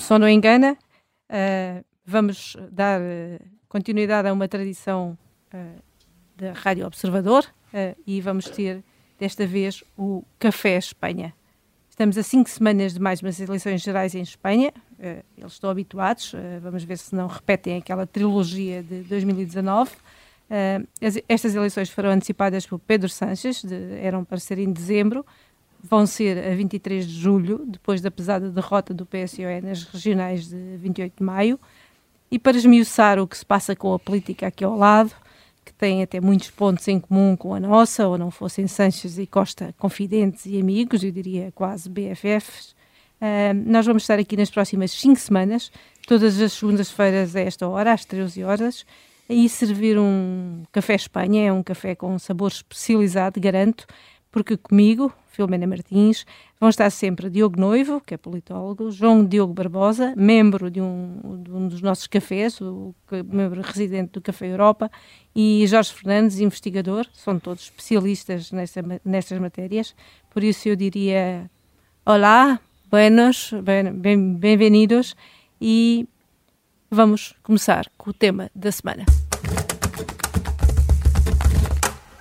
som não engana, uh, vamos dar uh, continuidade a uma tradição uh, da Rádio Observador e vamos ter desta vez o Café Espanha. Estamos a cinco semanas de mais umas eleições gerais em Espanha, eles estão habituados, vamos ver se não repetem aquela trilogia de 2019. estas eleições foram antecipadas por Pedro Sánchez, de, eram para ser em dezembro, vão ser a 23 de julho, depois da pesada derrota do PSOE nas regionais de 28 de maio. E para esmiuçar o que se passa com a política aqui ao lado, que tem até muitos pontos em comum com a nossa, ou não fossem Sanches e Costa confidentes e amigos, eu diria quase BFFs, uh, nós vamos estar aqui nas próximas 5 semanas, todas as segundas-feiras a esta hora, às 13 horas, aí servir um café Espanha, é um café com um sabor especializado, garanto, porque comigo, Filomena Martins, vão estar sempre Diogo Noivo, que é politólogo, João Diogo Barbosa, membro de um, de um dos nossos cafés, o membro residente do Café Europa, e Jorge Fernandes, investigador, são todos especialistas nessa, nestas matérias, por isso eu diria olá, buenos, bem-vindos e vamos começar com o tema da semana.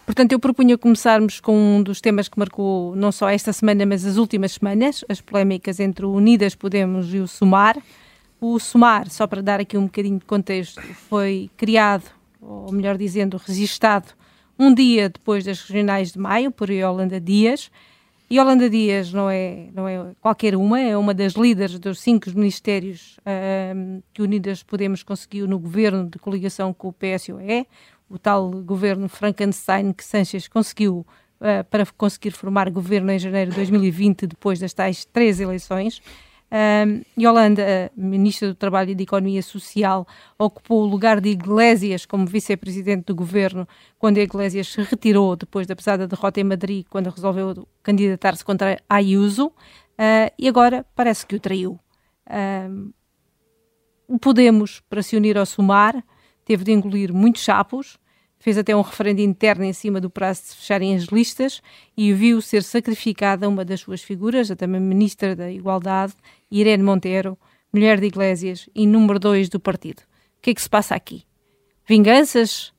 Portanto, eu propunha começarmos com um dos temas que marcou não só esta semana, mas as últimas semanas, as polémicas entre o Unidas Podemos e o SUMAR. O SUMAR, só para dar aqui um bocadinho de contexto, foi criado, ou melhor dizendo, registado, um dia depois das regionais de maio, por Yolanda Dias. E Yolanda Dias não é, não é qualquer uma, é uma das líderes dos cinco ministérios uh, que Unidas Podemos conseguiu no governo de coligação com o PSOE, o tal governo Frankenstein que Sanchez conseguiu uh, para conseguir formar governo em janeiro de 2020, depois das tais três eleições. Um, Yolanda, ministra do Trabalho e da Economia Social, ocupou o lugar de Iglesias como vice-presidente do governo quando Iglesias se retirou depois da pesada derrota em Madrid, quando resolveu candidatar-se contra Ayuso, uh, e agora parece que o traiu. Um, Podemos, para se unir ao Sumar, teve de engolir muitos sapos, fez até um referendo interno em cima do prazo de fecharem as listas e viu ser sacrificada uma das suas figuras, a também Ministra da Igualdade, Irene Monteiro, mulher de Iglesias e número dois do partido. O que é que se passa aqui? Vinganças?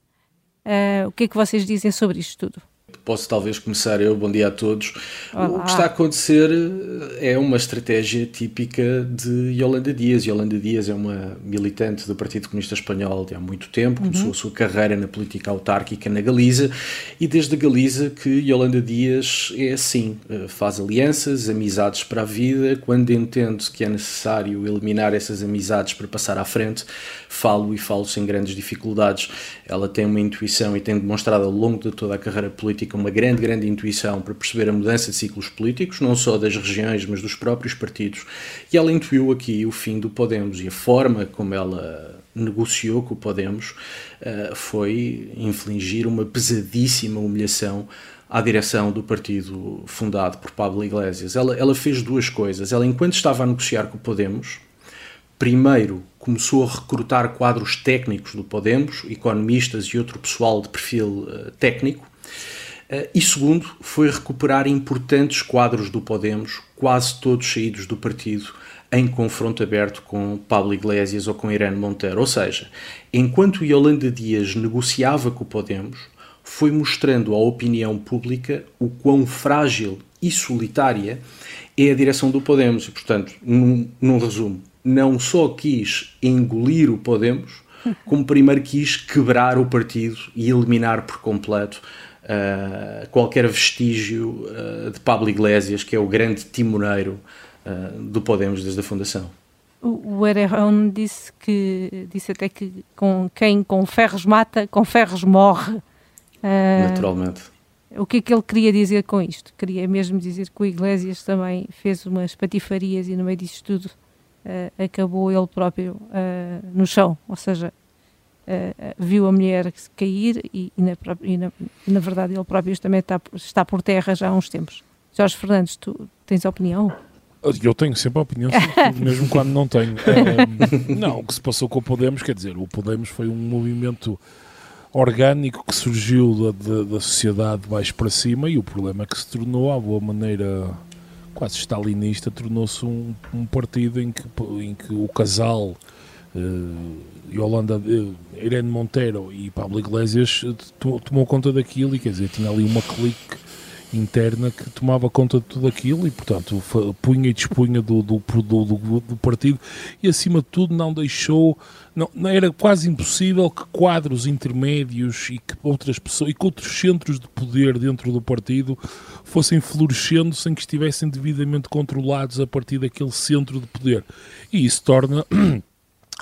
Uh, o que é que vocês dizem sobre isto tudo? Posso talvez começar eu, bom dia a todos. Olá. O que está a acontecer eh, é uma estratégia típica de Yolanda Dias. Yolanda Dias é uma militante do Partido Comunista Espanhol de há muito tempo, uhum. começou a sua carreira na política autárquica na Galiza e desde a Galiza que Yolanda Dias é assim, eh, faz alianças, amizades para a vida, quando entende que é necessário eliminar essas amizades para passar à frente, falo e falo sem grandes dificuldades. Ela tem uma intuição e tem demonstrado ao longo de toda a carreira política uma grande, grande intuição para perceber a mudança de ciclos políticos, não só das regiões, mas dos próprios partidos. E ela intuiu aqui o fim do Podemos e a forma como ela negociou com o Podemos uh, foi infligir uma pesadíssima humilhação à direção do partido fundado por Pablo Iglesias. Ela, ela fez duas coisas. Ela, enquanto estava a negociar com o Podemos, primeiro começou a recrutar quadros técnicos do Podemos, economistas e outro pessoal de perfil uh, técnico, uh, e segundo, foi recuperar importantes quadros do Podemos, quase todos saídos do partido, em confronto aberto com Pablo Iglesias ou com Irene Monteiro. Ou seja, enquanto Yolanda Dias negociava com o Podemos, foi mostrando à opinião pública o quão frágil e solitária é a direção do Podemos. E, portanto, num, num resumo, não só quis engolir o Podemos, como primeiro quis quebrar o partido e eliminar por completo uh, qualquer vestígio uh, de Pablo Iglesias, que é o grande timoneiro uh, do Podemos desde a fundação. O Erejão disse que disse até que com quem com ferros mata, com ferros morre. Naturalmente. O que é que ele queria dizer com isto? Queria mesmo dizer que o Iglesias também fez umas patifarias e no meio disso tudo uh, acabou ele próprio uh, no chão, ou seja, uh, viu a mulher cair e, e, na, e na, na, verdade ele próprio também está, está por terra já há uns tempos. Jorge Fernandes, tu tens opinião? Eu tenho sempre a opinião, mesmo quando não tenho. não, o que se passou com o Podemos, quer dizer, o Podemos foi um movimento orgânico que surgiu da, da, da sociedade mais para cima e o problema é que se tornou, à boa maneira quase stalinista, tornou-se um, um, partido em que, em que o casal uh, Yolanda, uh, Irene Monteiro e Pablo Iglesias tomou conta daquilo e quer dizer, tinha ali uma clique interna que tomava conta de tudo aquilo e, portanto, punha e dispunha do, do, do, do, do partido e, acima de tudo, não deixou. Não, não, era quase impossível que quadros intermédios e que outras pessoas e que outros centros de poder dentro do partido fossem florescendo sem que estivessem devidamente controlados a partir daquele centro de poder. E isso torna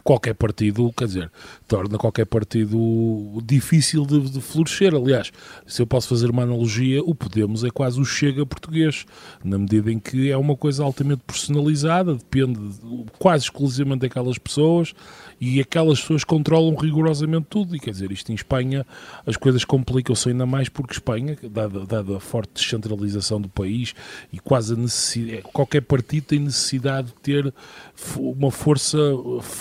qualquer partido, quer dizer, torna qualquer partido difícil de, de, florescer. Aliás, se eu posso fazer uma analogia, o Podemos é quase o Chega português, na medida em que é uma coisa altamente personalizada, depende quase exclusivamente daquelas pessoas e aquelas pessoas controlam rigorosamente tudo. E quer dizer, isto em Espanha as coisas complicam-se ainda mais porque Espanha, dada, dada a forte descentralização do país e quase necessidade, qualquer partido tem necessidade de ter uma força,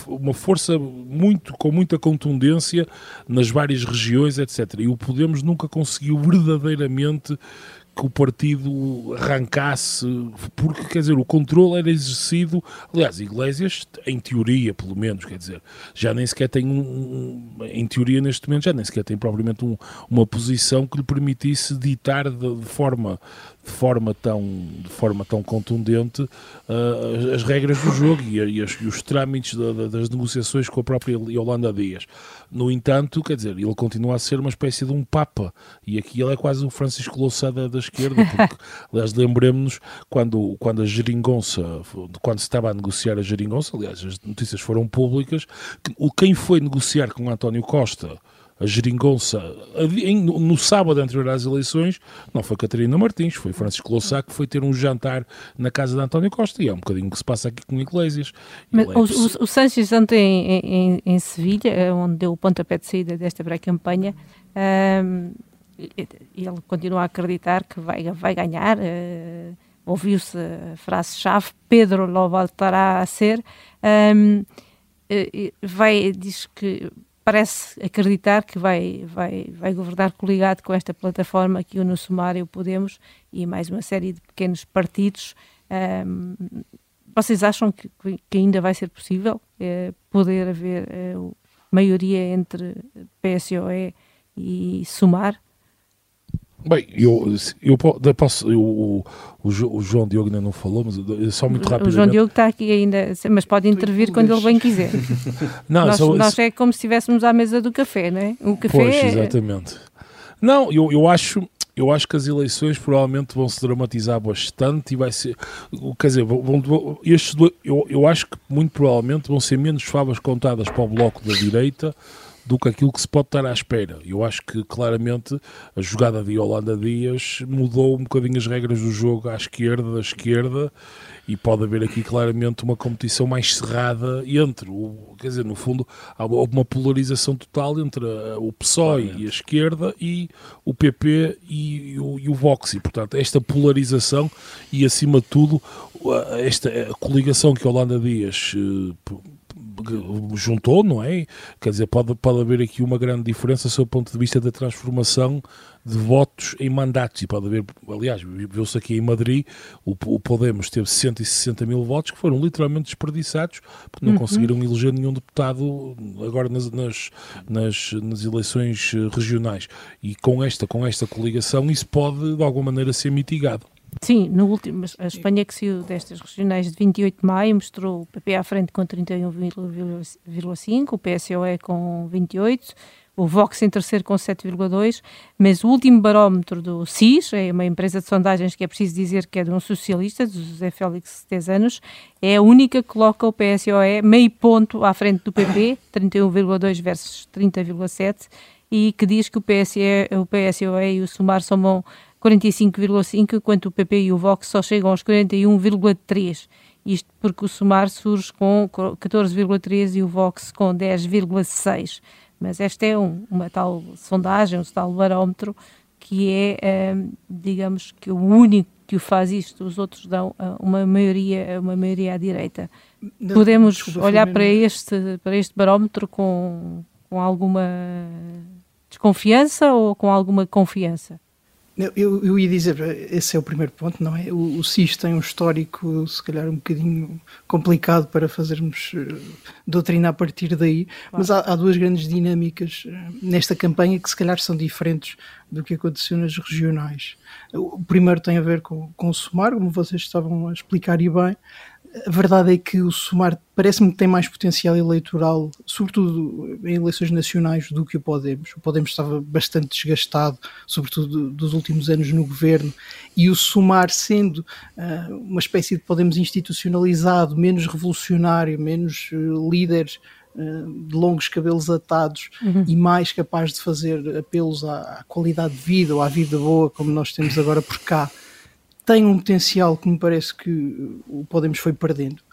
uma força muito, com muita contundência nas várias regiões, etc. E o Podemos nunca conseguiu verdadeiramente que o partido arrancasse, porque, quer dizer, o controle era exercido, aliás, Iglesias, em teoria, pelo menos, quer dizer, já nem sequer tem um, em teoria neste momento, já nem sequer tem propriamente um, uma posição que lhe permitisse ditar de, de forma de forma tão, de forma tão contundente uh, as regras do jogo e, e, as, e os trâmites da, da, das negociações com a própria Yolanda Dias. No entanto, quer dizer, ele continua a ser uma espécie de um Papa e aqui ele é quase o Francisco Louçada da esquerda, porque, aliás, lembremos-nos quando, quando a geringonça, quando se estava a negociar a geringonça, aliás, as notícias foram públicas, que, quem foi negociar com António Costa a geringonça no sábado anterior às eleições não foi Catarina Martins, foi Francisco Louçá que foi ter um jantar na casa de António Costa e é um bocadinho o que se passa aqui com Iglesias. Mas, é o, o, o Sanches ontem em, em, em, Sevilha, eh, onde deu o pontapé de saída desta pré-campanha, um, ele continua a acreditar que vai, vai ganhar. Uh, Ouviu-se a frase-chave: Pedro lo voltará a ser. Um, vai, diz que parece acreditar que vai, vai, vai governar coligado com esta plataforma que une o Sumário Podemos e mais uma série de pequenos partidos. Um, vocês acham que, que, ainda vai ser possível eh, poder haver eh, maioria entre PSOE e Sumar? Bem, eu, eu, posso. Eu, o, o, João Diogo ainda não falou, mas só muito rápido. O João Diogo está aqui ainda, mas pode intervir quando ele bem quiser. não, nós, só, nós é como se estivéssemos à mesa do café, não é? O café pois, é... exatamente. Não, eu, eu acho. Eu acho que as eleições provavelmente vão se dramatizar bastante e vai ser. Quer dizer, vão, vão, estes, eu, eu acho que muito provavelmente vão ser menos favas contadas para o bloco da direita do que aquilo que se pode estar à espera. Eu acho que claramente a jogada de Holanda Dias mudou um bocadinho as regras do jogo à esquerda, da esquerda, e pode haver aqui claramente uma competição mais cerrada entre, o, quer dizer, no fundo, há uma polarização total entre o PSOE e a esquerda e o PP e, e, o, e o Vox. E, portanto, esta polarização e, acima de tudo, esta coligação que Holanda Dias eh, juntou, não é? Quer dizer, pode, pode haver aqui uma grande diferença sob o ponto de vista da transformação de votos em mandatos. E pode haver, aliás, viu-se aqui em Madrid, o, o, Podemos teve 160 mil votos que foram literalmente desperdiçados porque não uhum. conseguiram eleger nenhum deputado agora nas, nas, nas, nas, eleições eh, regionais. E com esta, com esta coligação, isso pode de alguma maneira ser mitigado. Sim, no último, a Espanha que saiu destas regionais de 28 de maio mostrou o PP à frente com 31,5, o PSOE com 28, o Vox em terceiro com 7,2, mas o último barómetro do CIS, é uma empresa de sondagens que é preciso dizer que é de um socialista, de José Félix, 10 anos, é a única que coloca o PSOE meio ponto à frente do PP, 31,2 versus 30,7, e que diz que o, PSE, o PSOE e o Sumar somam 45,5, enquanto o PP e o Vox só chegam aos 41,3. Isto porque o Sumar surge com 14,3 e o Vox com 10,6. Mas esta é um, uma tal sondagem, um tal barómetro, que é, um, digamos, que o único que o faz isto, os outros dão uh, uma maioria, uma maioria à direita. Não, Podemos desculpa, olhar para este, para este barómetro com, com alguma desconfiança ou com alguma confiança? Eu, eu ia dizer, esse é o primeiro ponto, não é? O, o SIS tem um histórico, se calhar, um bocadinho complicado para fazermos uh, doutrina a partir daí, claro. mas há, há, duas grandes dinâmicas uh, nesta campanha que, se calhar, são diferentes do que aconteceu nas regionais. O primeiro tem a ver com, com o SUMAR, como vocês estavam a explicar e bem, a verdade é que o Sumar parece-me que tem mais potencial eleitoral, sobretudo em eleições nacionais, do que o Podemos. O Podemos estava bastante desgastado, sobretudo dos últimos anos no governo, e o Sumar sendo uh, uma espécie de Podemos institucionalizado, menos revolucionário, menos uh, líder uh, de longos cabelos atados uhum. e mais capaz de fazer apelos à, à qualidade de vida ou à vida boa, como nós temos agora por cá tem um potencial que me parece que o Podemos foi perdendo.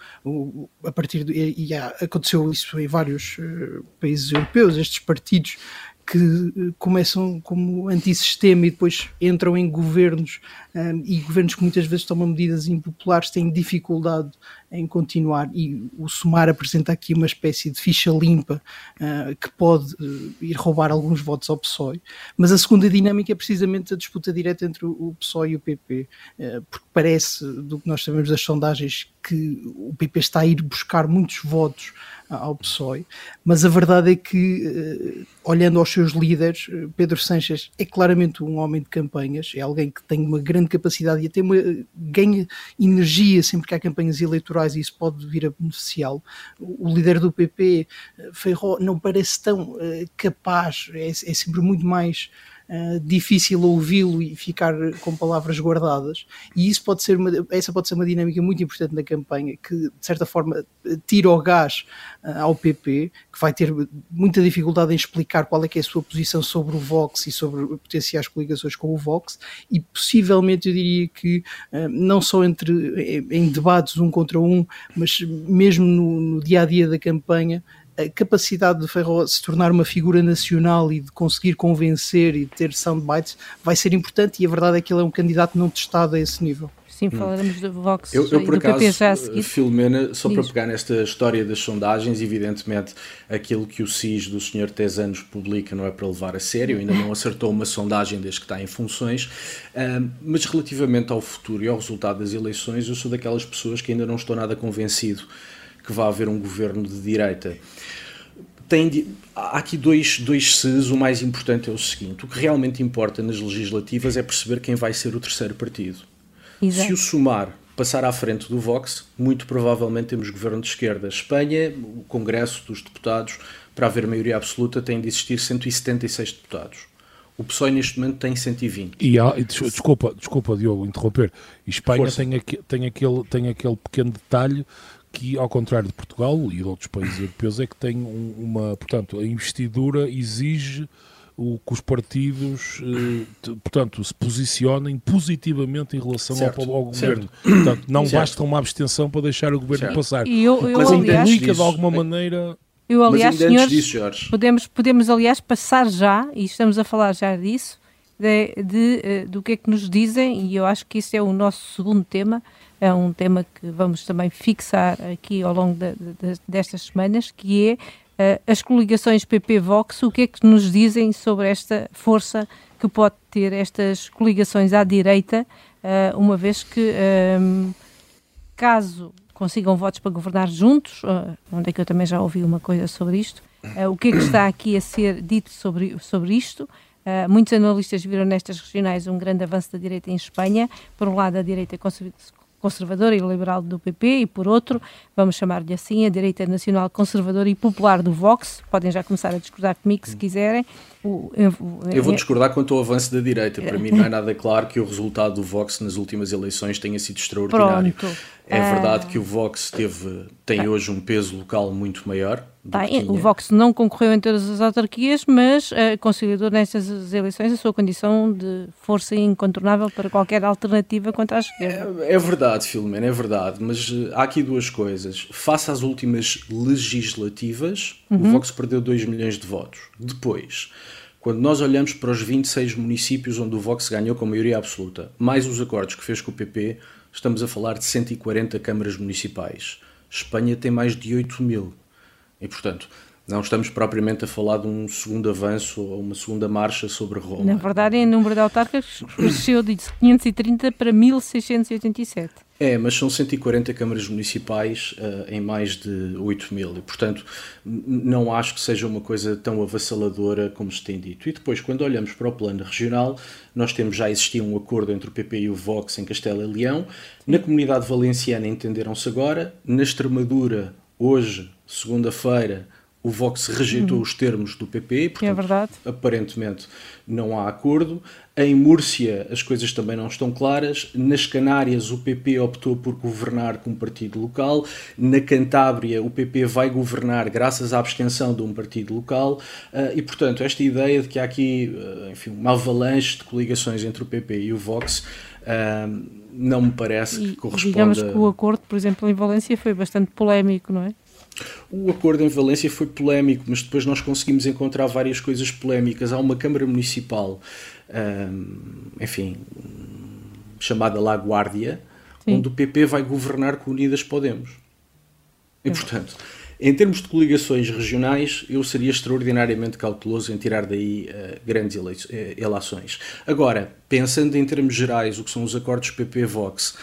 A partir de, e, aconteceu isso em vários uh, países europeus, estes partidos que eh, começam como antissistema e depois entram em governos um, e governos que muitas vezes tomam medidas impopulares têm dificuldade em continuar. E o Sumar apresenta aqui uma espécie de ficha limpa uh, que pode uh, ir roubar alguns votos ao PSOE, mas a segunda dinâmica é precisamente a disputa direta entre o PSOE e o PP, uh, porque parece, do que nós sabemos das sondagens, que o PP está a ir buscar muitos votos ao PSOE, mas a verdade é que, eh, olhando aos seus líderes, eh, Pedro Sanches é claramente um homem de campanhas, é alguém que tem uma grande capacidade e até uma, ganha energia sempre que há campanhas eleitorais e isso pode vir a beneficiá-lo. O líder do PP, eh, Feijó, não parece tão capaz, é, é sempre muito mais uh, difícil ouvi-lo e ficar com palavras guardadas. E isso pode ser uma, essa pode ser uma dinâmica muito importante na campanha, que de certa forma tira o gás uh, ao PP, que vai ter muita dificuldade em explicar qual é que é a sua posição sobre o Vox e sobre potenciais coligações com o Vox, e possivelmente eu diria que uh, não só entre em, em debates um contra um, mas mesmo no, no dia a dia da campanha a capacidade de Ferro se tornar uma figura nacional e de conseguir convencer e de ter soundbites vai ser importante e a verdade é que ele é um candidato não testado a esse nível. Sim, hum. falaremos do Vox eu, eu, e por do acaso, PP já a seguir. Filomena, só Diz. para pegar nesta história das sondagens, evidentemente aquilo que o SIS do Sr. Tesanos publica não é para levar a sério, ainda não acertou uma sondagem desde que está em funções, mas relativamente ao futuro e ao resultado das eleições, eu sou daquelas pessoas que ainda não estou nada convencido que vai haver um governo de direita. Tem, há aqui dois, dois ses. O mais importante é o seguinte: o que realmente importa nas legislativas é perceber quem vai ser o terceiro partido. Exato. Se o Sumar passar à frente do Vox, muito provavelmente temos governo de esquerda. Espanha, o Congresso dos Deputados, para haver maioria absoluta, tem de existir 176 deputados. O PSOE neste momento tem 120. E há, desculpa, desculpa, Diogo, interromper. Espanha tem, aqui, tem, aquele, tem aquele pequeno detalhe que, ao contrário de Portugal e de outros países europeus, é que tem uma, portanto, a investidura exige o que os partidos, eh, portanto, se posicionem positivamente em relação certo, ao, ao governo. Portanto, não certo. basta uma abstenção para deixar o governo certo. passar. E eu, eu, Mas aliás, implica de alguma maneira. Eu, aliás, senhores, disso, podemos, podemos, aliás, passar já, e estamos a falar já disso, de, de, de, eh, do que é que nos dizem, e eu acho que isso é o nosso segundo tema, é um tema que vamos também fixar aqui ao longo de, de, destas semanas, que é uh, as coligações PP-Vox, o que é que nos dizem sobre esta força que pode ter estas coligações à direita, uh, uma vez que, um, ehm, caso consigam votos para governar juntos, uh, onde é que eu também já ouvi uma coisa sobre isto, o que é que está aqui a ser dito sobre, sobre isto? Uh, muitos analistas viram nestas regionais um grande avanço da direita em Espanha. Por um lado, a direita conservadora e liberal do PP e, por outro, vamos chamar-lhe assim, a direita nacional conservadora e popular do Vox. Podem já começar a discordar comigo se quiserem. O, eu, eu, vou discordar quanto ao avanço da direita. Para mim não é nada claro que o resultado do Vox nas últimas eleições tenha sido extraordinário. Pronto. É verdade ah. que o Vox teve, tem ah. hoje um peso local muito maior. Bem, o Vox não concorreu em todas as autarquias, mas uh, consolidou nestas eleições a sua condição de força incontornável para qualquer alternativa contra a esquerda. É, é verdade, Filomena, é verdade, mas uh, há aqui duas coisas. Face às últimas legislativas, uhum. o Vox perdeu 2 milhões de votos. Depois, quando nós olhamos para os 26 municípios onde o Vox ganhou com maioria absoluta, mais os acordos que fez com o PP, estamos a falar de 140 câmaras municipais. Espanha tem mais de 8 mil. E, portanto, Não estamos propriamente a falar de um segundo avanço ou uma segunda marcha sobre Roma. Na verdade, em número de autarcas cresceu de 530 para 1687. É, mas são 140 câmaras municipais uh, em mais de 8 mil e, portanto, não acho que seja uma coisa tão avassaladora como se tem dito. E depois, quando olhamos para o plano regional, nós temos já existia um acordo entre o PP e o Vox em Castela e Leão. Na comunidade valenciana entenderam-se agora. Na Extremadura, hoje, segunda-feira, o Vox rejeitou uhum. os termos do PP, portanto, é verdade. aparentemente não há acordo. Em Múrcia as coisas também não estão claras. Nas Canárias o PP optou por governar com um partido local. Na Cantábria o PP vai governar graças à abstenção de um partido local. Uh, e, portanto, esta ideia de que há aqui uh, enfim, uma avalanche de coligações entre o PP e o Vox uh, não me parece e, que corresponda... Digamos que o acordo, por exemplo, em Valência foi bastante polémico, não é? O acordo em Valência foi polémico, mas depois nós conseguimos encontrar várias coisas polémicas. Há uma Câmara Municipal, enfim, chamada La Guardia, Sim. onde o PP vai governar com Unidas Podemos. E, portanto, em termos de coligações regionais, eu seria extraordinariamente cauteloso em tirar daí uh, grandes uh, eleições. Agora, pensando em termos gerais, o que são os acordos PP-Vox,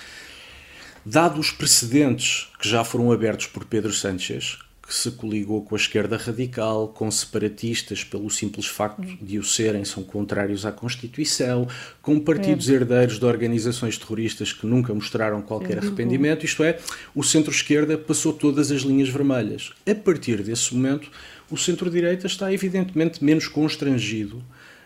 Dado os precedentes que já foram abertos por Pedro Sánchez, que se coligou com a esquerda radical, com separatistas pelo simples facto de o serem, são contrários à Constituição, com partidos é. herdeiros de organizações terroristas que nunca mostraram qualquer arrependimento, isto é, o centro-esquerda passou todas as linhas vermelhas. A partir desse momento, o centro-direita está evidentemente menos constrangido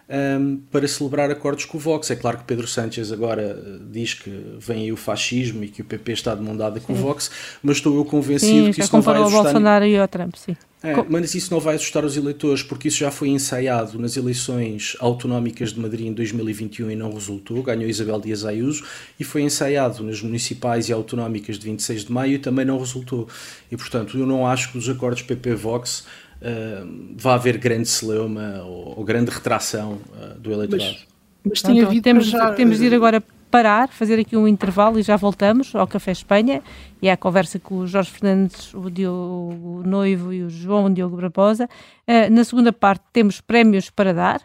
um, para celebrar acordos com o Vox. É claro que Pedro Sánchez agora eh, diz que vem aí o fascismo e que o PP está de mão dada com sim. o Vox, mas estou eu convencido sim, que isso não vai ajustar... o Bolsonaro e o Trump, sim. É, mas isso não vai assustar os eleitores, porque isso já foi ensaiado nas eleições autonómicas de Madrid em 2021 e não resultou, ganhou Isabel Dias Ayuso, e foi ensaiado nas municipais e autonómicas de 26 de maio e também não resultou. E, portanto, eu não acho que os acordos PP-Vox uh, vá haver grande celeuma ou, ou grande retração uh, do eleitorado. Mas, mas então, temos, já... temos de ir agora parar, fazer aqui um intervalo e já voltamos ao Café Espanha e à conversa com o Jorge Fernandes, o Diogo Noivo e o João Diogo Barbosa. Uh, na segunda parte temos prémios para dar,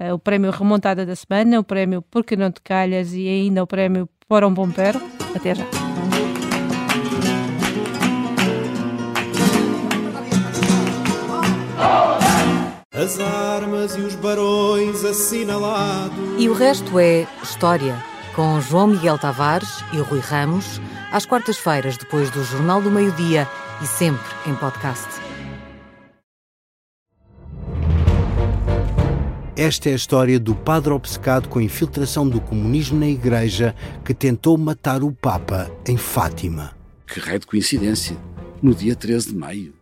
uh, o prémio Remontada da Semana, o prémio Porque Não Te Calhas e ainda o prémio Para um Bom Pero. Até já. As armas e os barões assinalados. E o resto é história, com João Miguel Tavares e Rui Ramos, às quartas-feiras, depois do Jornal do Meio-Dia e sempre em podcast. Esta é a história do padre obcecado com a infiltração do comunismo na Igreja que tentou matar o Papa em Fátima. Que raio de coincidência! No dia 13 de maio.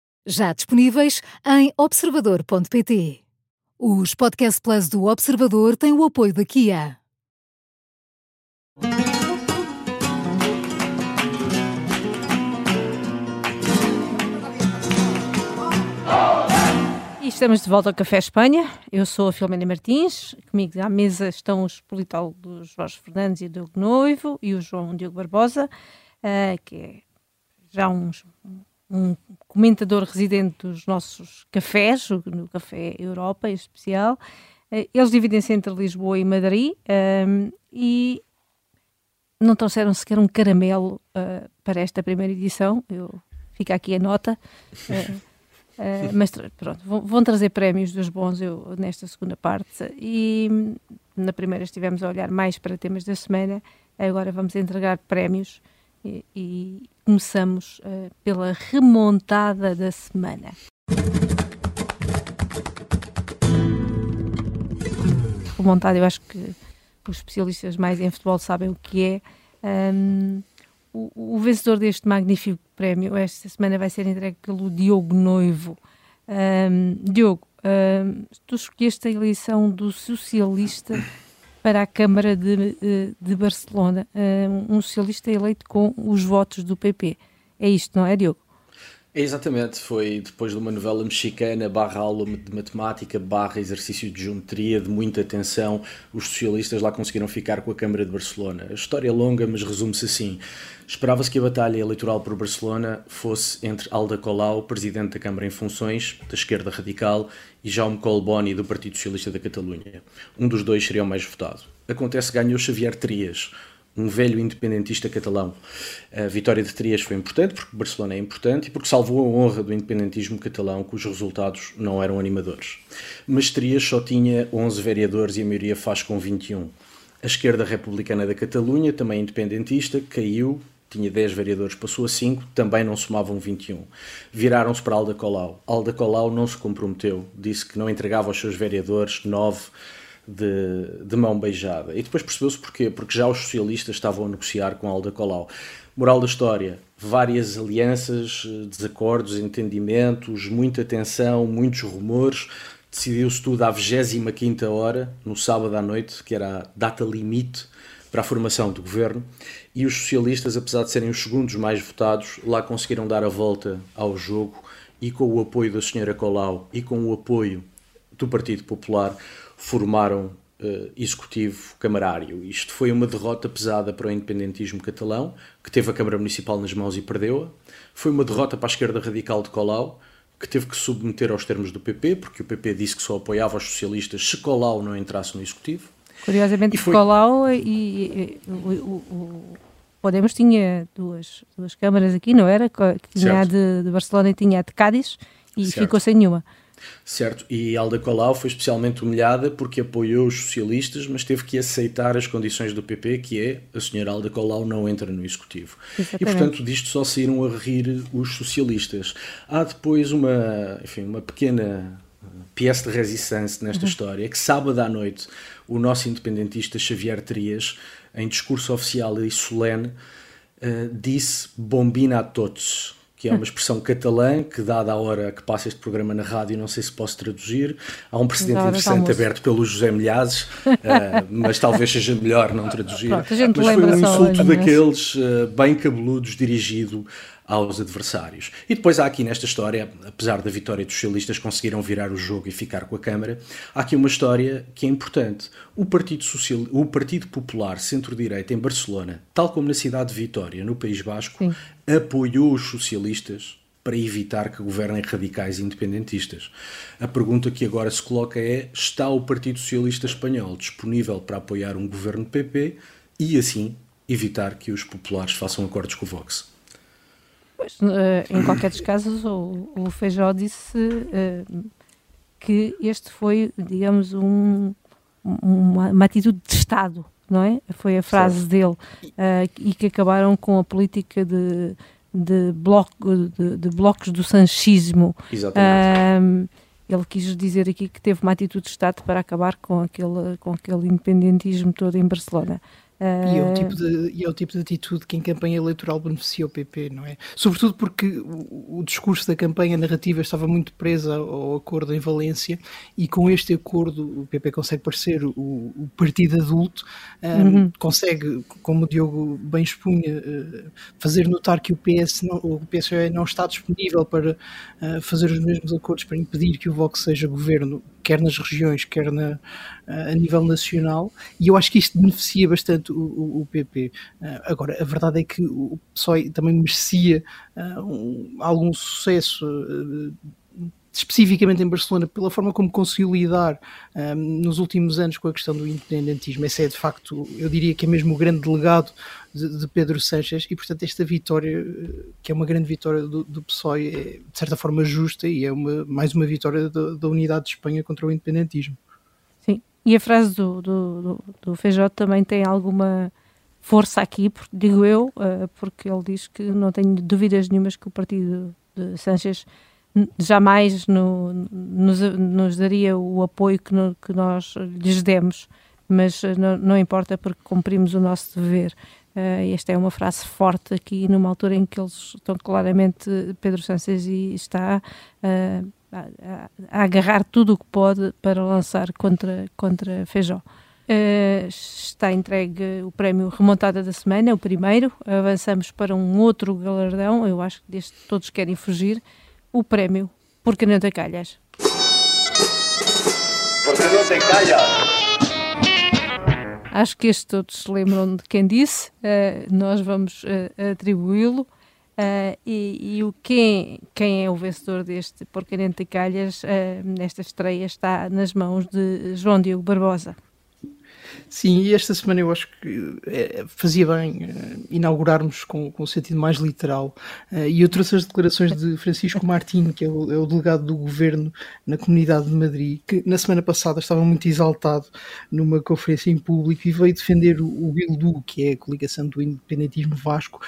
já disponíveis em observador.pt. Os Podcast Plus do Observador têm o apoio da Kia. E estamos de volta ao Café Espanha. Eu sou a Filomena Martins. Comigo à mesa estão os politólogos Jorge Fernandes e Diogo Noivo e o João Diogo Barbosa, uh, que é já uns, um comentador residente dos nossos cafés, no Café Europa em especial. Eh, eles dividem-se entre Lisboa e Madrid um, ehm, e não trouxeram sequer um caramelo uh, para esta primeira edição. Eu fica aqui a nota. Uh, uh, mas pronto, vão, vão, trazer prémios dos bons eu, nesta segunda parte. E na primeira estivemos a olhar mais para temas da semana. Agora vamos entregar prémios e, e começamos uh, pela remontada da semana. Remontada, eu acho que os especialistas mais em futebol sabem o que é. Um, o, o, vencedor deste magnífico prémio esta semana vai ser entregue pelo Diogo Noivo. Um, Diogo, um, tu escolheste a eleição do socialista para a Câmara de, de Barcelona, um socialista eleito com os votos do PP. É isto, não é, Diogo? Exatamente, foi depois de uma novela mexicana, barra aula de matemática, barra exercício de geometria, de muita atenção, os socialistas lá conseguiram ficar com a Câmara de Barcelona. A história é longa, mas resume-se assim. Esperava-se que a batalha eleitoral por Barcelona fosse entre Alda Colau, presidente da Câmara em funções, da esquerda radical, e Jaume Colboni, do Partido Socialista da Catalunha. Um dos dois seria o mais votado. Acontece que ganhou Xavier Trias, um velho independentista catalão. A vitória de Trias foi importante porque Barcelona é importante e porque salvou a honra do independentismo catalão, cujos resultados não eram animadores. Mas Trias só tinha 11 vereadores e a maioria faz com 21. A esquerda republicana da Catalunha, também independentista, caiu, tinha 10 vereadores, passou a 5, também não somavam 21. Viraram-se para Alda Colau. Alda Colau não se comprometeu, disse que não entregava aos seus vereadores 9 de, de mão beijada. E depois percebeu-se porquê, porque já os socialistas estavam a negociar com Alda Colau. Moral da história, várias alianças, desacordos, entendimentos, muita tensão, muitos rumores. Decidiu-se tudo à 25 hora, no sábado à noite, que era a data limite para a formação do governo, e os socialistas, apesar de serem os segundos mais votados, lá conseguiram dar a volta ao jogo e com o apoio da senhora Colau e com o apoio do Partido Popular, formaram uh, executivo camarário. Isto foi uma derrota pesada para o independentismo catalão, que teve a Câmara Municipal nas mãos e perdeu-a. Foi uma derrota para a esquerda radical de Colau, que teve que submeter aos termos do PP, porque o PP disse que só apoiava os socialistas se Colau não entrasse no executivo. Curiosamente, e foi... Colau e, e, o, o, Podemos tinha duas, duas câmaras aqui, não era? Tinha a de, de Barcelona e tinha a de Cádiz e certo. ficou sem nenhuma. Certo, e Alda Colau foi especialmente humilhada porque apoiou os socialistas, mas teve que aceitar as condições do PP, que é a senhora Alda Colau não entra no Executivo. Exatamente. E portanto disto só saíram a rir os socialistas. Há depois uma, enfim, uma pequena pièce de resistência nesta uhum. história, que sábado à noite o nosso independentista Xavier Trias, em discurso oficial e solene, uh, disse bombina a todos, que é uma expressão catalã que, dada a hora que passa este programa na rádio, não sei se posso traduzir. Há um precedente interessante aberto pelo José Milhazes, uh, mas talvez seja melhor não traduzir. Pronto, mas foi um insulto daqueles uh, bem cabeludos dirigido aos adversários. E depois há aqui nesta história, apesar da vitória dos socialistas conseguiram virar o jogo e ficar com a Câmara, há aqui uma história que é importante. O Partido, Social, o Partido Popular Centro-Direita em Barcelona, tal como na cidade de Vitória, no País Basco, Sim. apoiou os socialistas para evitar que governem radicais independentistas. A pergunta que agora se coloca é: está o Partido Socialista Espanhol disponível para apoiar um governo PP e, assim, evitar que os populares façam acordos com o Vox? Pois, uh, em qualquer dos casos, o, o Feijó disse uh, que este foi, digamos, um, uma, uma, atitude de Estado, não é? Foi a frase certo. dele. Uh, e que acabaram com a política de, de, bloco, de, de blocos do sanchismo. Exatamente. ele quis dizer aqui que teve uma atitude de Estado para acabar com aquele, com aquele independentismo todo em Barcelona. E é, o tipo de, e é o tipo de atitude que em campanha eleitoral beneficia o PP, não é? Sobretudo porque o, o discurso da campanha narrativa estava muito presa ao acordo em Valência e com este acordo o PP consegue parecer o, o partido adulto, um, uhum. consegue, como o Diogo bem expunha, uh, fazer notar que o, PS não, o PSOE não está disponível para uh, fazer os mesmos acordos para impedir que o Vox seja governo quer nas regiões, quer na, a nível nacional, e eu acho que isto beneficia bastante o, o, o PP. Agora, a verdade é que o PSOE também merecia um, algum sucesso especificamente em Barcelona, pela forma como conseguiu lidar um, nos últimos anos com a questão do independentismo. Esse é, de facto, eu diria que é mesmo o grande legado de, de Pedro Sánchez e, portanto, esta vitória, que é uma grande vitória do, do PSOE, é, de certa forma, justa e é uma, mais uma vitória da, da unidade de Espanha contra o independentismo. Sim, e a frase do, do, do, Feijó também tem alguma força aqui, digo eu, uh, porque ele diz que não tenho dúvidas nenhumas que o partido de Sánchez jamais no, nos, nos, daria o apoio que, no, que, nós lhes demos, mas eh, não, não, importa porque cumprimos o nosso dever. Uh, esta é uma frase forte aqui, numa altura em que eles estão claramente, Pedro Sánchez está uh, a, a, agarrar tudo o que pode para lançar contra, contra Feijó. Uh, está entregue o prémio Remontada da Semana, o primeiro. Avançamos para um outro galardão, eu acho que deste todos querem fugir, o prémio Porque Não Te Calhas. Porque não te calhas? Acho que este todos se lembram de quem disse, uh, nós vamos uh, atribuí-lo. Uh, e, e, o quem, quem é o vencedor deste Porque Não Te Calhas nesta estreia está nas mãos de João Diogo Barbosa. Sim, e esta semana eu acho que é, fazia bem uh, inaugurarmos com, com o sentido mais literal. Uh, e eu trouxe as declarações de Francisco Martins, que é o, é o, delegado do governo na Comunidade de Madrid, que na semana passada estava muito exaltado numa conferência em público e veio defender o, o Bildu, que é a coligação do independentismo vasco,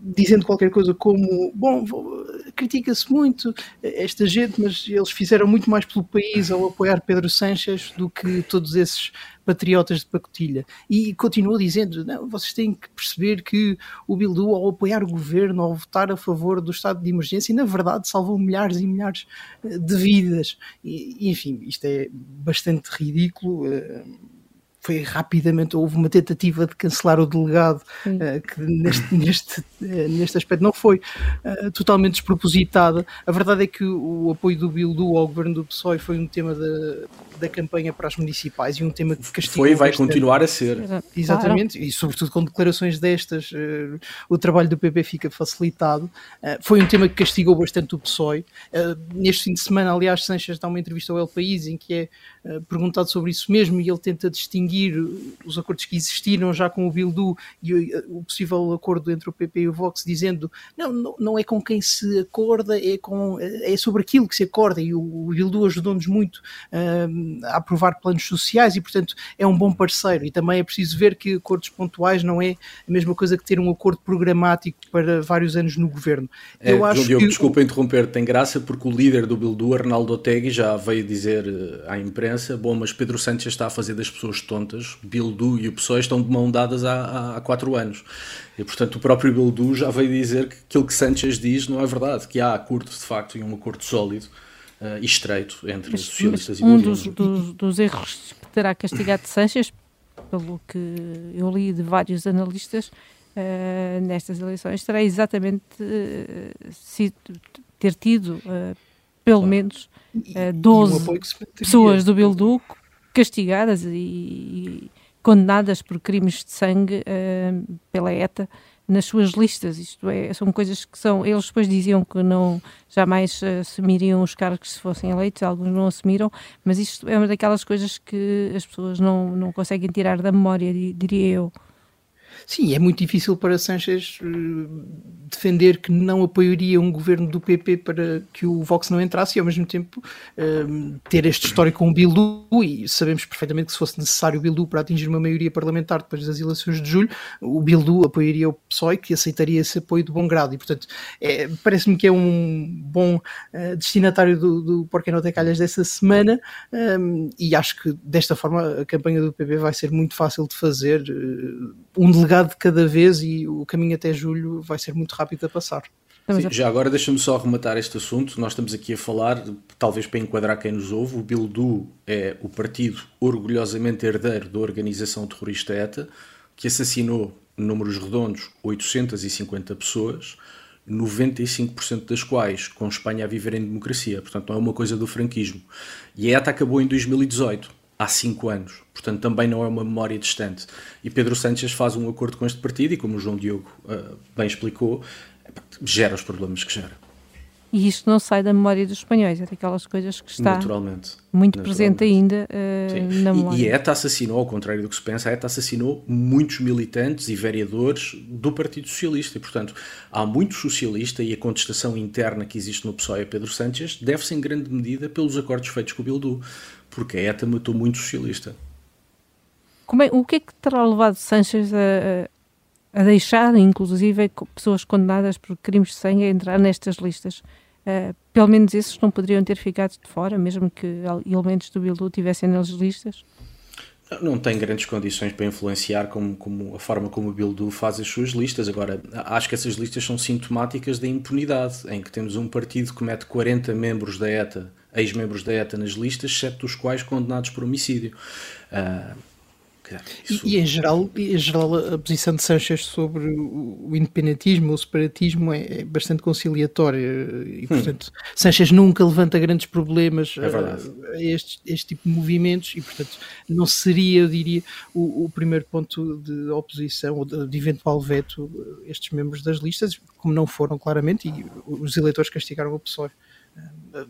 dizendo qualquer coisa como: bom, critica-se muito esta gente, mas eles fizeram muito mais pelo país ao apoiar Pedro Sánchez do que todos esses patriotas de pacotilha. E continua dizendo: não, vocês têm que perceber que o Bildu, ao apoiar o governo, ao votar a favor do estado de emergência, na verdade salvou milhares e milhares eh, de vidas. E, enfim, isto é bastante ridículo. Foi rapidamente, houve uma tentativa de cancelar o delegado, uh, que neste, neste, uh, neste aspecto não foi uh, totalmente despropositada. A verdade é que o, o apoio do Bildu ao governo do PSOE foi um tema da, da campanha para as municipais e um tema que castigou. Foi e vai continuar a ser. Exatamente, claro. e sobretudo com declarações destas, o trabalho do PP fica facilitado. foi um tema que castigou bastante o PSOE. neste fim de semana, aliás, Sanches dá uma entrevista ao El País em que é perguntado sobre isso mesmo e ele tenta distinguir seguir os acordos que existiram já com o Bildu e o possível acordo entre o PP e o Vox, dizendo não, não, não é com quem se acorda, é, com, é sobre aquilo que se acorda. E o, Bildu ajudou-nos muito uh, a aprovar planos sociais e, portanto, é um bom parceiro. E também é preciso ver que acordos pontuais não é a mesma coisa que ter um acordo programático para vários anos no governo. É, Eu acho Diogo, que... desculpa interromper, tem graça porque o líder do Bildu, Arnaldo Otegui, já veio dizer eh, à imprensa: bom, mas Pedro Santos está a fazer das pessoas tontas. Bildu e o PSOE estão de mão dadas há, há quatro anos. E, portanto, o próprio Bildu já veio dizer que aquilo que Sanchez diz não é verdade, que há acordo, de facto, e um acordo sólido uh, e estreito entre mas, socialistas mas e Um dos, dos, dos, erros que terá castigado Sanchez, pelo que eu li de vários analistas uh, nestas eleições, terá exatamente uh, sido, ter tido pelo claro. menos 12 pessoas do Bildu castigadas e, e condenadas por crimes de sangue uh, pela ETA nas suas listas. Isto é, são coisas que são. Eles depois diziam que não jamais assumiriam os cargos se fossem eleitos, alguns não assumiram, mas isto é uma daquelas coisas que as pessoas não, não conseguem tirar da memória, diria eu. Sim, é muito difícil para Sanchez uh, defender que não apoiaria um governo do PP para que o Vox não entrasse e ao mesmo tempo uh, ter este histórico com o Bildu e sabemos perfeitamente que se fosse necessário o Bildu para atingir uma maioria parlamentar depois das eleições de julho, o Bildu apoiaria o PSOE que aceitaria esse apoio de bom grado. E portanto é, parece-me que é um bom uh, destinatário do, do Porquê Não Tem Calhas dessa semana e acho que desta forma a campanha do PP vai ser muito fácil de fazer um delegado de cada vez e o caminho até julho vai ser muito rápido a passar. Sim, já agora deixa-me só arrematar este assunto. Nós estamos aqui a falar, talvez para enquadrar quem nos ouve, o Bildu é o partido orgulhosamente herdeiro da organização terrorista ETA, que assassinou, números redondos, 850 pessoas, 95% das quais com Espanha a viver em democracia. Portanto, não é uma coisa do franquismo. E a ETA acabou em 2018 há cinco anos. Portanto, também não é uma memória distante. E Pedro Sánchez faz um acordo com este partido e, como o João Diogo uh, bem explicou, gera os problemas que gera. E isto não sai da memória dos espanhóis, é daquelas coisas que está naturalmente, muito naturalmente. presente ainda uh, na memória. E, e a ETA assassinou, ao contrário do que se pensa, a ETA assassinou muitos militantes e vereadores do Partido Socialista. E, portanto, há muito socialista e a contestação interna que existe no PSOE a Pedro Sánchez deve-se em grande medida pelos acordos feitos com o Bildu porque a ETA matou muito socialista. É, o que é que terá levado Sanchez a, a deixar, inclusive, pessoas condenadas por crimes de sangue a entrar nestas listas? Uh, pelo menos esses não poderiam ter ficado de fora, mesmo que elementos do Bildu tivessem nas listas? Não tem grandes condições para influenciar como, como a forma como o Bildu faz as suas listas. Agora, acho que essas listas são sintomáticas da impunidade, em que temos um partido que mete 40 membros da ETA, ex-membros da ETA nas listas, sete dos quais condenados por homicídio. Uh, isso... E, e, em, geral, em geral, a posição de Sanchez sobre o, independentismo, o separatismo, é, é, bastante conciliatória e, hum. portanto, hum. Sanchez nunca levanta grandes problemas é a, a este, este, tipo de movimentos e, portanto, não seria, eu diria, o, o primeiro ponto de oposição ou de, de, eventual veto estes membros das listas, como não foram claramente, e os eleitores castigaram o PSOE.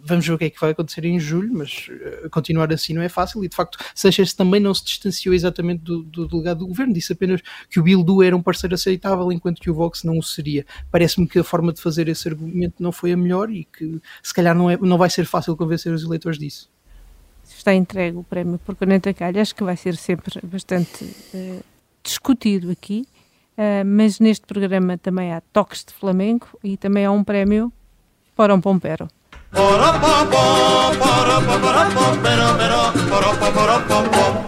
Vamos ver o que é que vai acontecer em julho, mas uh, continuar assim não é fácil. E de facto, Sanchez também não se distanciou exatamente do, do, delegado do governo, disse apenas que o Bildu era um parceiro aceitável, enquanto que o Vox não o seria. Parece-me que a forma de fazer esse argumento não foi a melhor e que se calhar não, é, não vai ser fácil convencer os eleitores disso. Está entregue o prémio por 40 calhas, acho que vai ser sempre bastante uh, discutido aqui. Uh, mas neste programa também há toques de flamenco e também há um prémio para um pompero.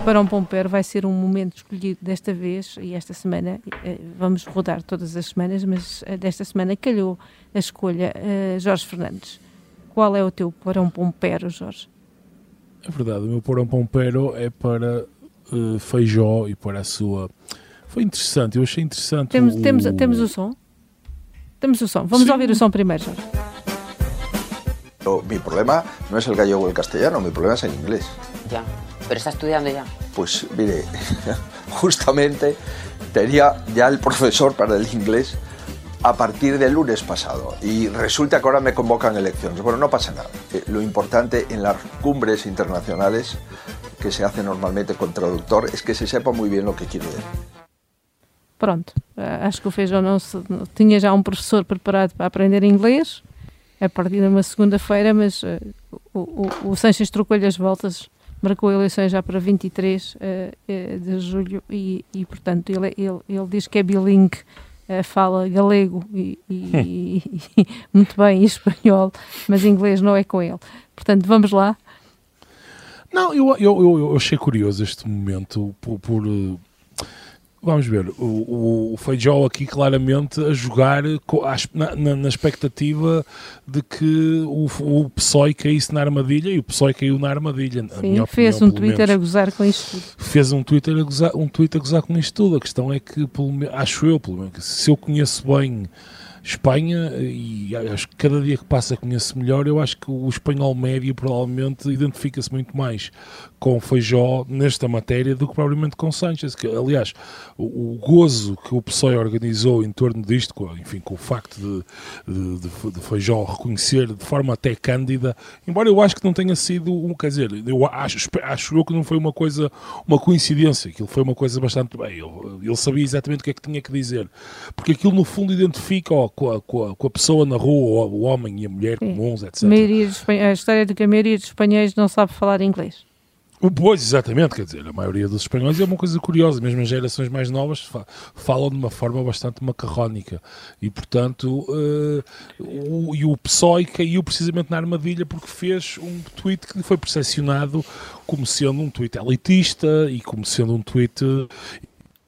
Para um Pompero vai ser um momento escolhido desta vez e esta semana, eh, vamos rodar todas as semanas, mas eh, desta semana calhou a escolha uh, Jorge Fernandes. Qual é o teu um Pompero, Jorge? É verdade, o meu um Pompero é para uh, Feijó e para a sua... Foi interessante, eu achei interessante temos, o... Temos, temos o som? Temos o som. Vamos Sim. ouvir o som primeiro, Jorge. Mi problema no es el gallego o el castellano, mi problema es el inglés. Ya, pero está estudiando ya. Pues mire, justamente tenía ya el profesor para el inglés a partir del lunes pasado y resulta que ahora me convocan elecciones. Bueno, no pasa nada. Eh, lo importante en las cumbres internacionales que se hace normalmente con traductor es que se sepa muy bien lo que quiere decir. Pronto, acho que o Feijão não, tinha já um professor preparado para aprender inglês a partir de uma segunda-feira, mas uh, o, o, o Sanches trocou-lhe as voltas, marcou eleições já para 23 uh, uh, de julho e, e portanto, ele, ele, ele diz que é bilingue, uh, fala galego e, e, e, muito bem espanhol, mas inglês não é com ele. Portanto, vamos lá. Não, eu, eu, eu achei curioso este momento por, por Vamos ver, o, o Feijó aqui claramente a jogar na, na, na expectativa de que o, o PSOE caísse na armadilha e o PSOE caiu na armadilha. Sim, fez opinião, um Twitter menos. a gozar com isto tudo. Fez um Twitter a gozar, um tweet a gozar com isto tudo. A questão é que, pelo, acho eu, pelo menos, se eu conheço bem Espanha, e acho que cada dia que passa conheço melhor, eu acho que o espanhol médio provavelmente identifica-se muito mais com Feijó nesta matéria do que propriamente com Sanchez. Que, aliás, o, o gozo que o PSOE organizou em torno disto, com, enfim, com o facto de, de, de, de, Feijó reconhecer de forma até cândida, embora eu acho que não tenha sido, um, quer dizer, eu acho, acho eu que não foi uma coisa, uma coincidência, aquilo foi uma coisa bastante bem, ele, ele sabia exatamente o que é que tinha que dizer, porque aquilo no fundo identifica ó, com, a, com, a, com a pessoa na rua, o homem e a mulher Sim. comuns, etc. A, a história de que a maioria dos espanhóis não sabe falar inglês. Pois, exatamente, quer dizer, a maioria dos espanhóis é uma coisa curiosa, mesmo as gerações mais novas falam de uma forma bastante macarrónica. E, portanto, uh, o, e o PSOE caiu precisamente na armadilha porque fez um tweet que foi percepcionado como sendo um tweet elitista e como sendo um tweet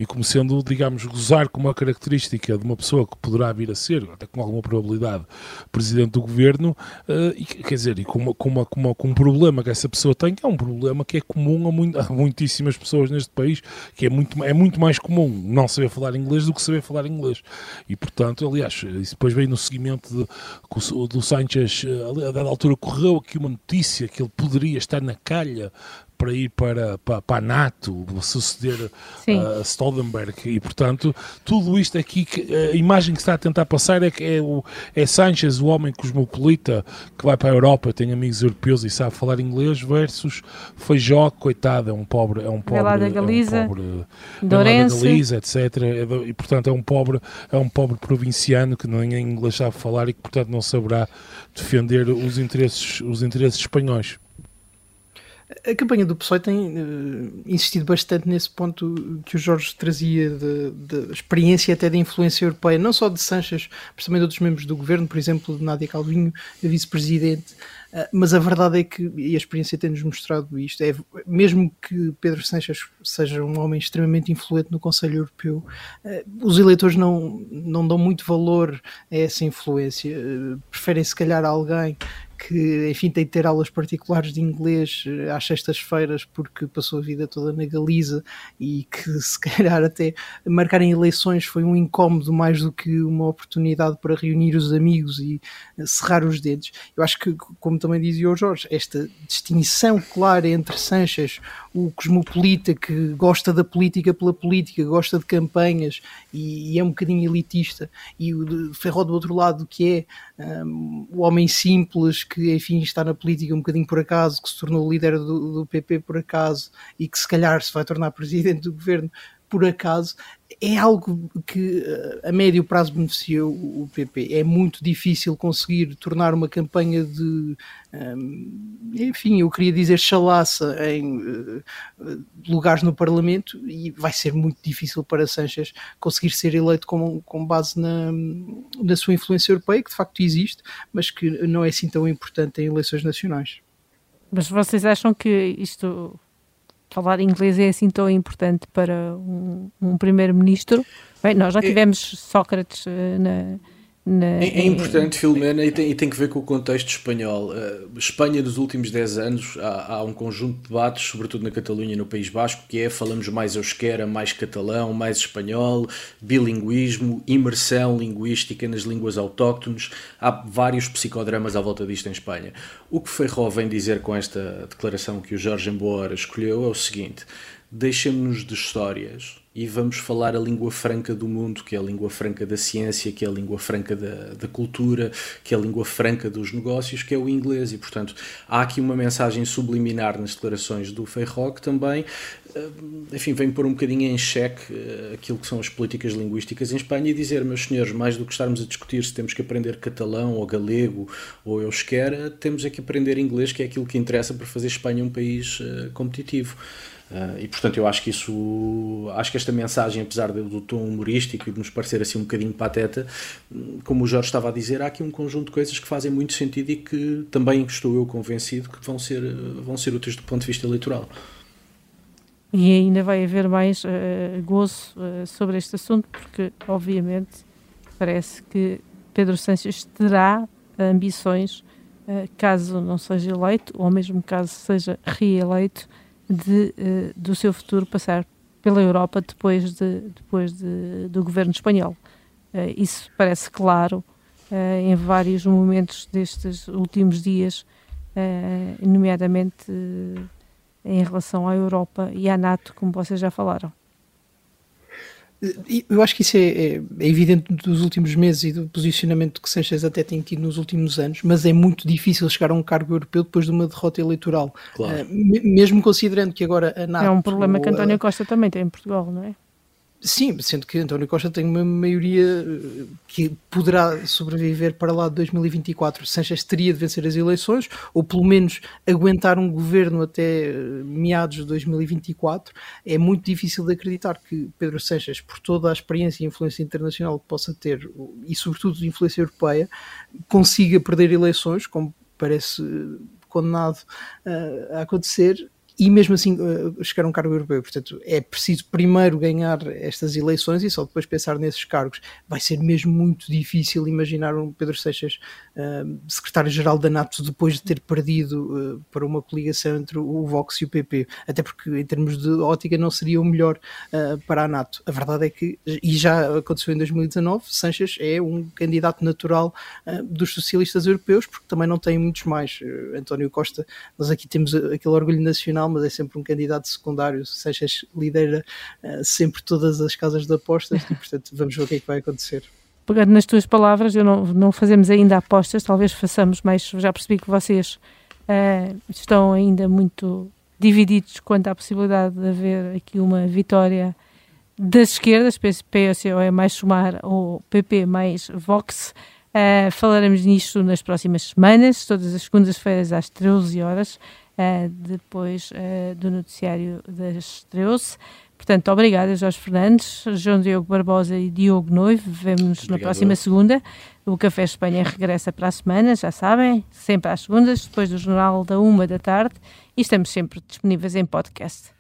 e como sendo, digamos, gozar com uma característica de uma pessoa que poderá vir a ser, até com alguma probabilidade, presidente do governo, uh, e, quer dizer, e com, uma, com, uma, com, uma, com um problema que essa pessoa tem, que é um problema que é comum a, muito, a, muitíssimas pessoas neste país, que é muito, é muito mais comum não saber falar inglês do que saber falar inglês. E, portanto, aliás, isso depois veio no seguimento de, do Sanchez, a dada altura correu aqui uma notícia que ele poderia estar na calha para ir para, para, para a NATO, suceder a Stoltenberg, e portanto, tudo isto aqui, a imagem que está a tentar passar é que é, o, é Sanchez, o homem cosmopolita que vai para a Europa, tem amigos europeus e sabe falar inglês, versus Feijó, coitado, é um pobre, é um pobre, da Galiza, é um pobre, da Galiza, etc. É e portanto é um pobre, é um pobre provinciano que nem inglês sabe falar e que portanto não saberá defender os interesses, os interesses espanhóis. A campanha do PSOE tem uh, insistido bastante nesse ponto que o Jorge trazia da experiência até da influência europeia, não só de Sanches, mas também de outros membros do governo, por exemplo, de Nádia Calvinho, a vice-presidente. Uh, mas a verdade é que, e a experiência tem-nos mostrado isto, é mesmo que Pedro Sanches seja um homem extremamente influente no Conselho Europeu, uh, os eleitores não, não dão muito valor a essa influência, preferem se calhar alguém que, enfim, tem de ter aulas particulares de inglês eh, às sextas-feiras porque passou a vida toda na Galiza e que, se calhar, até marcar em eleições foi um incómodo mais do que uma oportunidade para reunir os amigos e eh, cerrar os dedos. Eu acho que, como também dizia o Jorge, esta distinção clara entre Sanches, o cosmopolita que gosta da política pela política, gosta de campanhas e, e é um bocadinho elitista, e o Ferro do outro lado, que é um, o homem simples que, enfim, está na política um bocadinho por acaso, que se tornou líder do, do PP por acaso e que se calhar se vai tornar presidente do governo por acaso, é algo que eh, a médio prazo beneficiou o PP. É muito difícil conseguir tornar uma campanha de, ehm, enfim, eu queria dizer chalaça em uh, lugares no Parlamento e vai ser muito difícil para Sanchez conseguir ser eleito com, com base na, na sua influência europeia, que de facto existe, mas que não é assim tão importante em eleições nacionais. Mas vocês acham que isto falar inglês é assim tão importante para um, um primeiro-ministro. Bem, nós já tivemos Sócrates uh, na, na, é, é, importante, Filomena, e tem, e tem, que ver com o contexto espanhol. Uh, Espanha, dos últimos 10 anos, há, há, um conjunto de debates, sobretudo na Catalunha e no País Basco, que é falamos mais euskera, mais catalão, mais espanhol, bilinguismo, imersão linguística nas línguas autóctones. Há vários psicodramas à volta disto em Espanha. O que Ferro vem dizer com esta declaração que o Jorge Embora escolheu é o seguinte: deixemos-nos de histórias e vamos falar a língua franca do mundo, que é a língua franca da ciência, que é a língua franca da, da cultura, que é a língua franca dos negócios, que é o inglês. E, portanto, há aqui uma mensagem subliminar nas declarações do Feijó também, eh, enfim, vem pôr um bocadinho em xeque eh, aquilo que são as políticas linguísticas em Espanha e dizer, meus senhores, mais do que estarmos a discutir se temos que aprender catalão ou galego ou euskera, temos é que aprender inglês, que é aquilo que interessa para fazer Espanha um país uh, competitivo. Uh, e portanto eu acho que isso acho que esta mensagem apesar do tom humorístico e de nos parecer assim um bocadinho pateta como o Jorge estava a dizer há aqui um conjunto de coisas que fazem muito sentido e que também estou eu convencido que vão ser vão ser úteis do ponto de vista eleitoral. E ainda vai haver mais uh, gozo uh, sobre este assunto porque obviamente parece que Pedro Sánchez terá ambições caso não seja eleito ou mesmo caso seja reeleito de, uh, do seu futuro passar pela Europa depois, de, depois de, do governo espanhol. Uh, isso parece claro uh, em vários momentos destes últimos dias, nomeadamente em relação à Europa e à NATO, como vocês já falaram. Eu acho que isso é, é, é, evidente dos últimos meses e do posicionamento que Sanchez até tem tido nos últimos anos, mas é muito difícil chegar a um cargo europeu depois de uma derrota eleitoral. Claro. Uh, mesmo considerando que agora a NATO. É um problema que António Costa também tem em Portugal, não é? Sim, sendo que António Costa tem uma maioria eh, que poderá sobreviver para lá de 2024. Sanchez teria de vencer as eleições, ou pelo menos aguentar um governo até eh, meados de 2024. É muito difícil de acreditar que Pedro Sanchez, por toda a experiência e influência internacional que possa ter, e sobretudo influência europeia, consiga perder eleições, como parece eh, condenado a acontecer e mesmo assim uh, chegar a um cargo europeu. Portanto, é preciso primeiro ganhar estas eleições e só depois pensar nesses cargos. Vai ser mesmo muito difícil imaginar um Pedro Seixas uh, secretário-geral da NATO depois de ter perdido uh, para uma coligação entre o Vox e o PP, até porque em termos de ótica não seria o melhor para a NATO. A verdade é que, e já aconteceu em 2019, Sanches é um candidato natural dos socialistas europeus, porque também não tem muitos mais. António Costa, nós aqui temos aquele orgulho nacional mas é sempre um candidato secundário. Seixas lidera uh, sempre todas as casas de apostas e, portanto, vamos ver o que é que vai acontecer. Pegando nas tuas palavras, eu não, não fazemos ainda apostas, talvez façamos, mas já percebi que vocês uh, estão ainda muito divididos quanto à possibilidade de haver aqui uma vitória das esquerdas, PSOE é mais Sumar ou PP mais Vox. Uh, falaremos nisto nas próximas semanas, todas as segundas-feiras às 13 horas. Uh, depois uh, do noticiário das Estreou-se. Portanto, obrigada, Jorge Fernandes, João Diogo Barbosa e Diogo Noivo. Vemo-nos na próxima segunda. O Café Espanha regressa para a semana, já sabem, sempre às segundas, depois do Jornal da uma da tarde. E estamos sempre disponíveis em podcast.